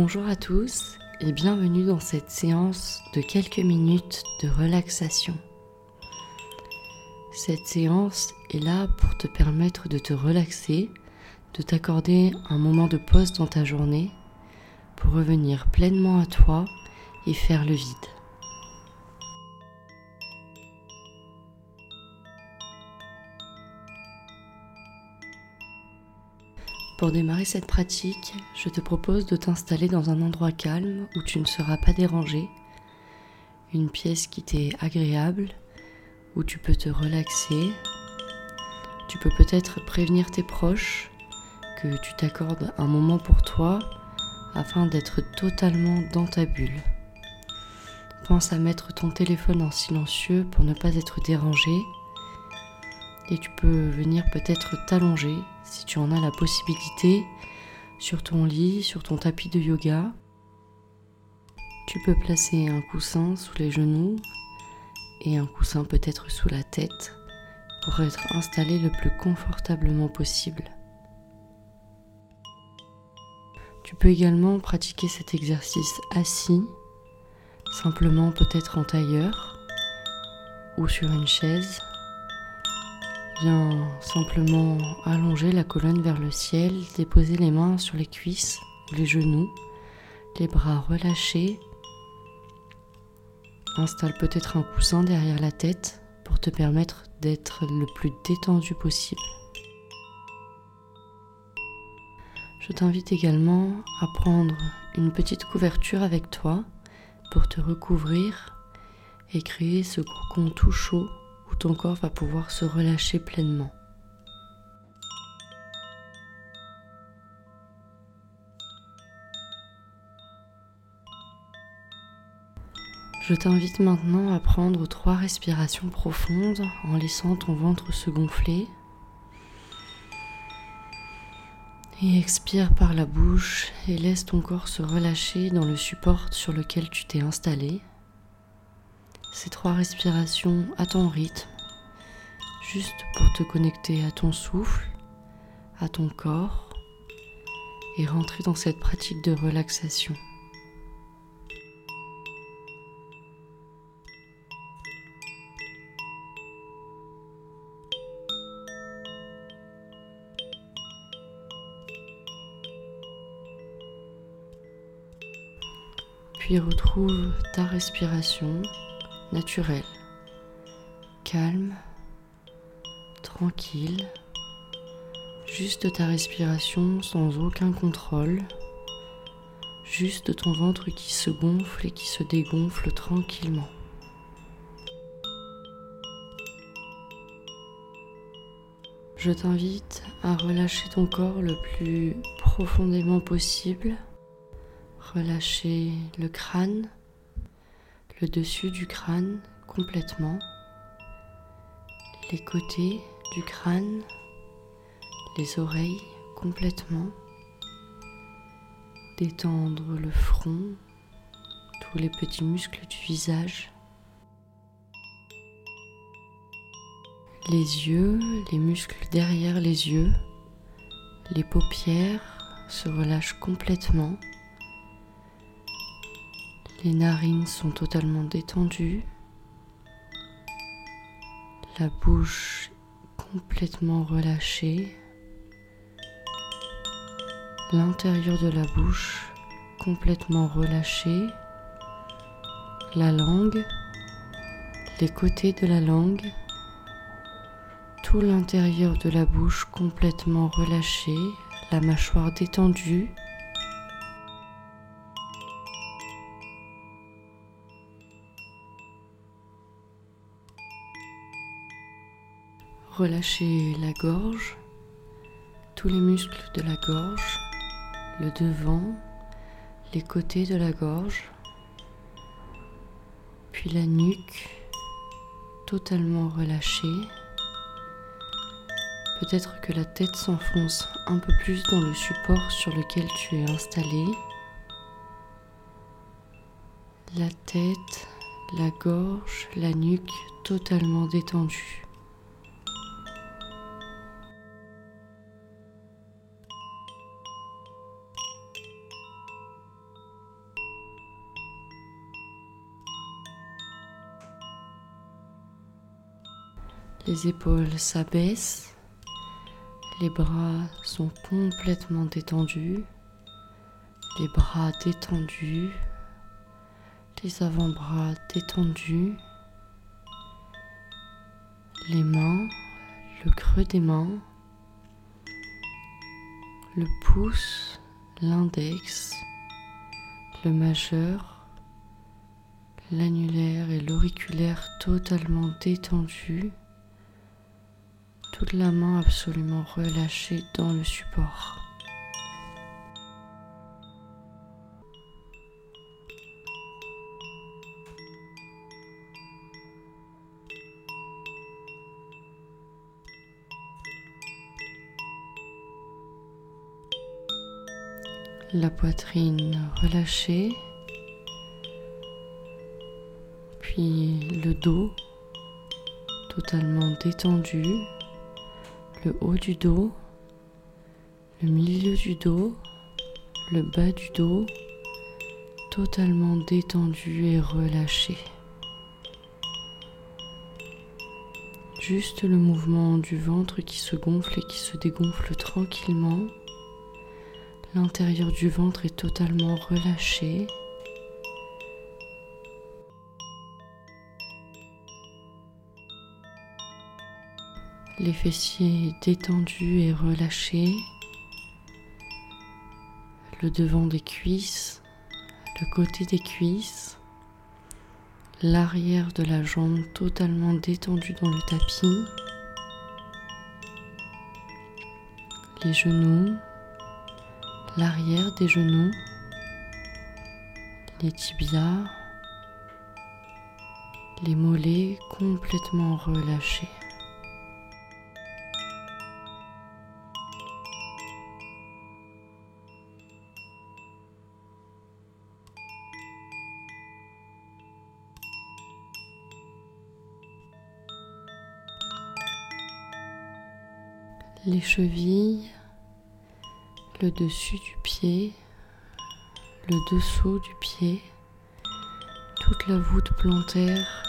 Bonjour à tous et bienvenue dans cette séance de quelques minutes de relaxation. Cette séance est là pour te permettre de te relaxer, de t'accorder un moment de pause dans ta journée pour revenir pleinement à toi et faire le vide. Pour démarrer cette pratique, je te propose de t'installer dans un endroit calme où tu ne seras pas dérangé, une pièce qui t'est agréable, où tu peux te relaxer. Tu peux peut-être prévenir tes proches que tu t'accordes un moment pour toi afin d'être totalement dans ta bulle. Pense à mettre ton téléphone en silencieux pour ne pas être dérangé et tu peux venir peut-être t'allonger si tu en as la possibilité sur ton lit, sur ton tapis de yoga. Tu peux placer un coussin sous les genoux et un coussin peut-être sous la tête pour être installé le plus confortablement possible. Tu peux également pratiquer cet exercice assis, simplement peut-être en tailleur ou sur une chaise Viens simplement allonger la colonne vers le ciel, déposer les mains sur les cuisses ou les genoux, les bras relâchés. Installe peut-être un coussin derrière la tête pour te permettre d'être le plus détendu possible. Je t'invite également à prendre une petite couverture avec toi pour te recouvrir et créer ce cocon tout chaud où ton corps va pouvoir se relâcher pleinement. Je t'invite maintenant à prendre trois respirations profondes en laissant ton ventre se gonfler. Et expire par la bouche et laisse ton corps se relâcher dans le support sur lequel tu t'es installé ces trois respirations à ton rythme, juste pour te connecter à ton souffle, à ton corps et rentrer dans cette pratique de relaxation. Puis retrouve ta respiration naturel, calme, tranquille, juste ta respiration sans aucun contrôle, juste ton ventre qui se gonfle et qui se dégonfle tranquillement. Je t'invite à relâcher ton corps le plus profondément possible, relâcher le crâne, le dessus du crâne complètement, les côtés du crâne, les oreilles complètement, détendre le front, tous les petits muscles du visage, les yeux, les muscles derrière les yeux, les paupières se relâchent complètement. Les narines sont totalement détendues. La bouche complètement relâchée. L'intérieur de la bouche complètement relâché. La langue, les côtés de la langue, tout l'intérieur de la bouche complètement relâché, la mâchoire détendue. Relâchez la gorge, tous les muscles de la gorge, le devant, les côtés de la gorge, puis la nuque totalement relâchée. Peut-être que la tête s'enfonce un peu plus dans le support sur lequel tu es installé. La tête, la gorge, la nuque totalement détendue. Les épaules s'abaissent, les bras sont complètement détendus, les bras détendus, les avant-bras détendus, les mains, le creux des mains, le pouce, l'index, le majeur, l'annulaire et l'auriculaire totalement détendus, toute la main absolument relâchée dans le support. la poitrine relâchée, puis le dos totalement détendu, le haut du dos, le milieu du dos, le bas du dos, totalement détendu et relâché. Juste le mouvement du ventre qui se gonfle et qui se dégonfle tranquillement L'intérieur du ventre est totalement relâché. Les fessiers détendus et relâchés. Le devant des cuisses, le côté des cuisses, l'arrière de la jambe totalement détendu dans le tapis, les genoux, l'arrière des genoux, les tibias, les mollets complètement relâchés. Les chevilles, le dessus du pied, le dessous du pied, toute la voûte plantaire,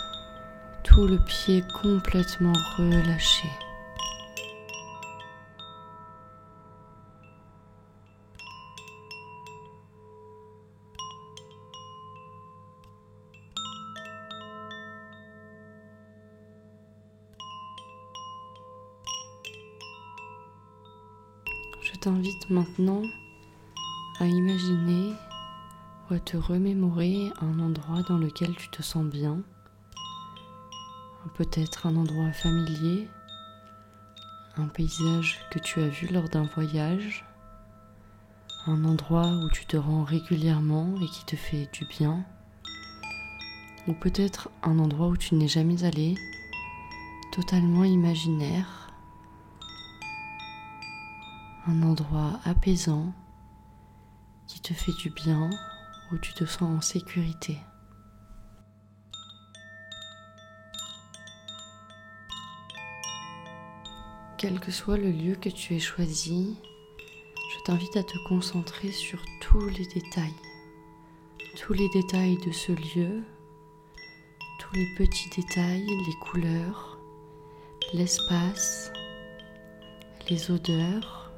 tout le pied complètement relâché. T'invite maintenant à imaginer ou à te remémorer un endroit dans lequel tu te sens bien. Peut-être un endroit familier, un paysage que tu as vu lors d'un voyage, un endroit où tu te rends régulièrement et qui te fait du bien, ou peut-être un endroit où tu n'es jamais allé, totalement imaginaire un endroit apaisant qui te fait du bien, où tu te sens en sécurité. Quel que soit le lieu que tu aies choisi, je t'invite à te concentrer sur tous les détails, tous les détails de ce lieu, tous les petits détails, les couleurs, l'espace, les odeurs,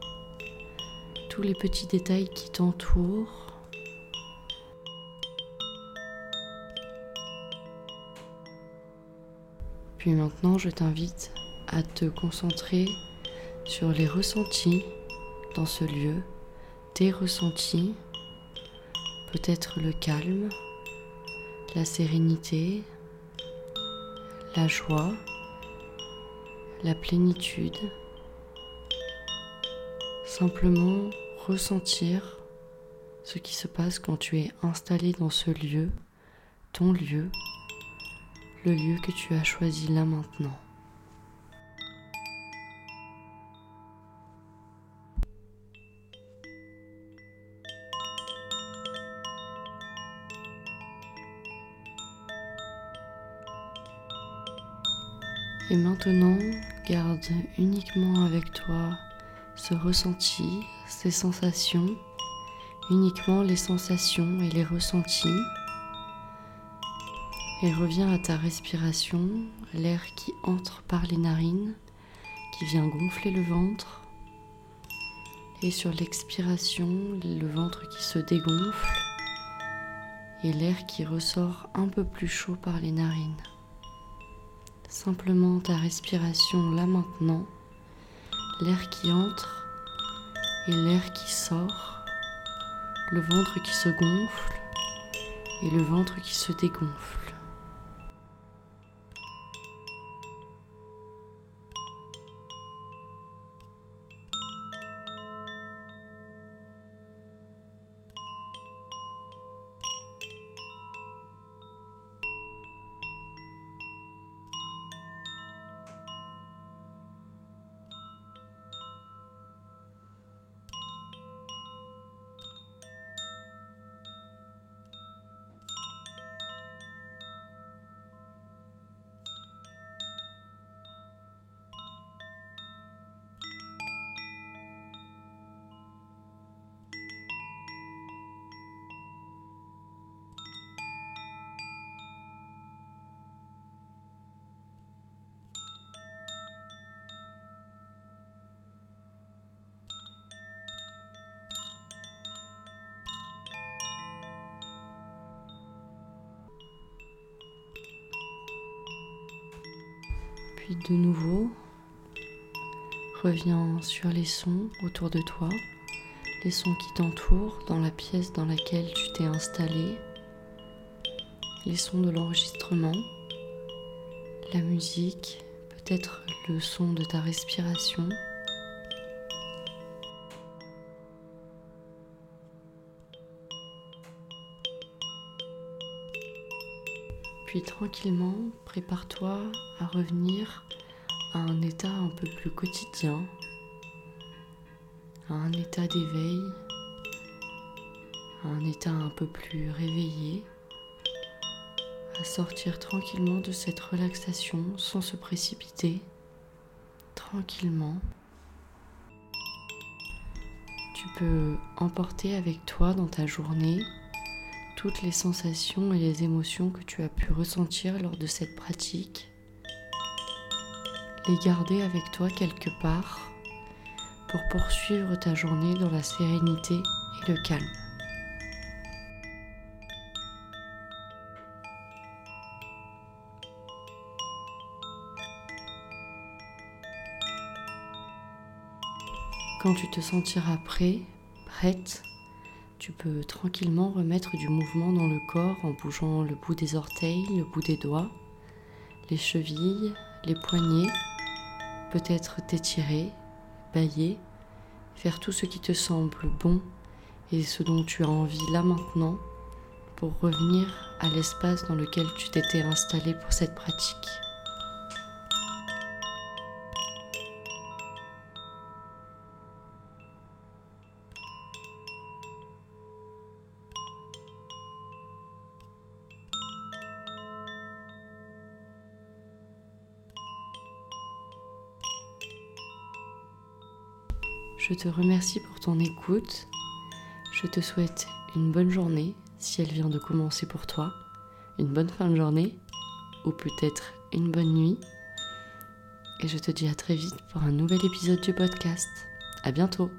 tous les petits détails qui t'entourent. Puis maintenant, je t'invite à te concentrer sur les ressentis dans ce lieu, tes ressentis, peut-être le calme, la sérénité, la joie, la plénitude. Simplement ressentir ce qui se passe quand tu es installé dans ce lieu, ton lieu, le lieu que tu as choisi là maintenant. Et maintenant, garde uniquement avec toi ce ressenti, ces sensations, uniquement les sensations et les ressentis. Et reviens à ta respiration, l'air qui entre par les narines, qui vient gonfler le ventre. Et sur l'expiration, le ventre qui se dégonfle et l'air qui ressort un peu plus chaud par les narines. Simplement ta respiration là maintenant, l'air qui entre et l'air qui sort, le ventre qui se gonfle et le ventre qui se dégonfle. Puis de nouveau, reviens sur les sons autour de toi, les sons qui t'entourent dans la pièce dans laquelle tu t'es installé, les sons de l'enregistrement, la musique, peut-être le son de ta respiration. Puis tranquillement, prépare-toi à revenir à un état un peu plus quotidien, à un état d'éveil, à un état un peu plus réveillé, à sortir tranquillement de cette relaxation sans se précipiter, tranquillement. Tu peux emporter avec toi dans ta journée toutes les sensations et les émotions que tu as pu ressentir lors de cette pratique, les garder avec toi quelque part pour poursuivre ta journée dans la sérénité et le calme. Quand tu te sentiras prêt, prête, tu peux tranquillement remettre du mouvement dans le corps en bougeant le bout des orteils, le bout des doigts, les chevilles, les poignets, peut-être t'étirer, bailler, faire tout ce qui te semble bon et ce dont tu as envie là maintenant pour revenir à l'espace dans lequel tu t'étais installé pour cette pratique. Je te remercie pour ton écoute. Je te souhaite une bonne journée si elle vient de commencer pour toi, une bonne fin de journée ou peut-être une bonne nuit. Et je te dis à très vite pour un nouvel épisode du podcast. À bientôt!